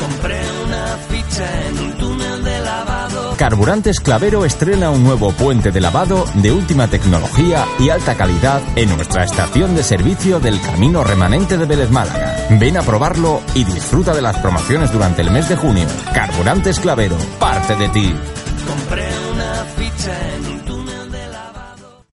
Compré una ficha en un túnel de lavado. Carburantes Clavero estrena un nuevo puente de lavado de última tecnología y alta calidad en nuestra estación de servicio del Camino Remanente de Vélez Málaga. Ven a probarlo y disfruta de las promociones durante el mes de junio. Carburantes Clavero, parte de ti.